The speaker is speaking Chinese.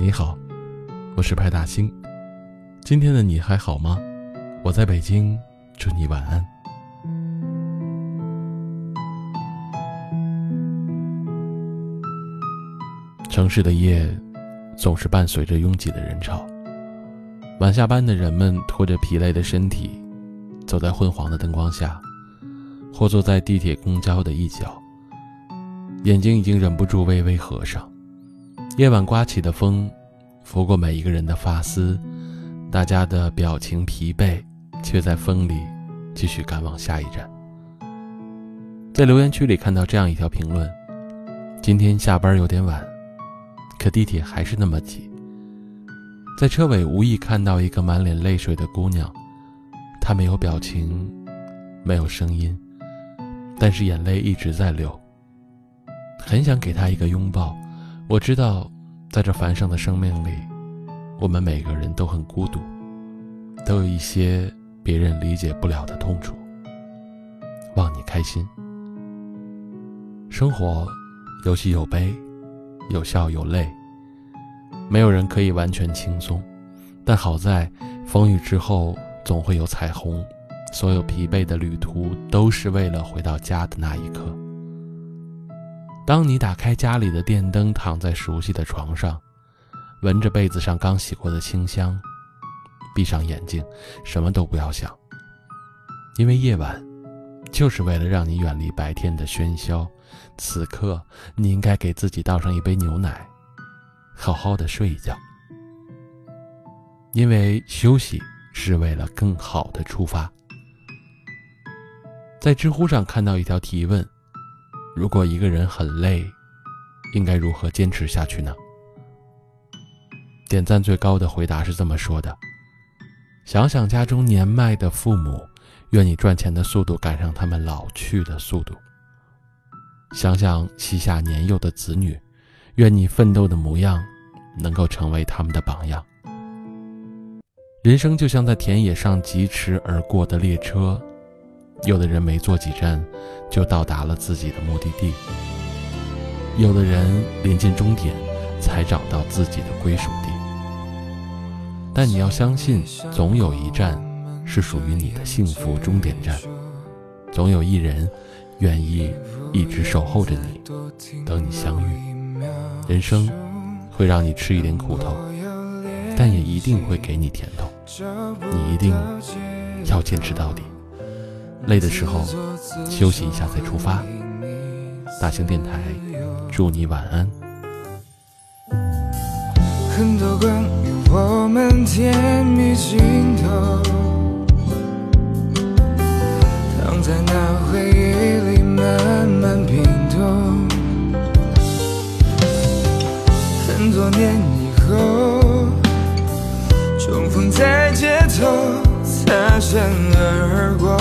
你好，我是派大星。今天的你还好吗？我在北京，祝你晚安。城市的夜，总是伴随着拥挤的人潮。晚下班的人们拖着疲累的身体，走在昏黄的灯光下，或坐在地铁、公交的一角，眼睛已经忍不住微微合上。夜晚刮起的风，拂过每一个人的发丝，大家的表情疲惫，却在风里继续赶往下一站。在留言区里看到这样一条评论：今天下班有点晚，可地铁还是那么挤。在车尾无意看到一个满脸泪水的姑娘，她没有表情，没有声音，但是眼泪一直在流。很想给她一个拥抱。我知道，在这繁盛的生命里，我们每个人都很孤独，都有一些别人理解不了的痛楚。望你开心。生活有喜有悲，有笑有泪。没有人可以完全轻松，但好在风雨之后总会有彩虹。所有疲惫的旅途都是为了回到家的那一刻。当你打开家里的电灯，躺在熟悉的床上，闻着被子上刚洗过的清香，闭上眼睛，什么都不要想，因为夜晚就是为了让你远离白天的喧嚣。此刻，你应该给自己倒上一杯牛奶。好好的睡一觉，因为休息是为了更好的出发。在知乎上看到一条提问：如果一个人很累，应该如何坚持下去呢？点赞最高的回答是这么说的：想想家中年迈的父母，愿你赚钱的速度赶上他们老去的速度；想想膝下年幼的子女。愿你奋斗的模样，能够成为他们的榜样。人生就像在田野上疾驰而过的列车，有的人没坐几站，就到达了自己的目的地；有的人临近终点，才找到自己的归属地。但你要相信，总有一站是属于你的幸福终点站，总有一人愿意一直守候着你，等你相遇。人生会让你吃一点苦头，但也一定会给你甜头。你一定要坚持到底。累的时候休息一下再出发。大型电台，祝你晚安。很多关于我们甜蜜镜头，躺在那回忆里慢慢拼凑。很多年以后，重逢在街头，擦身而过，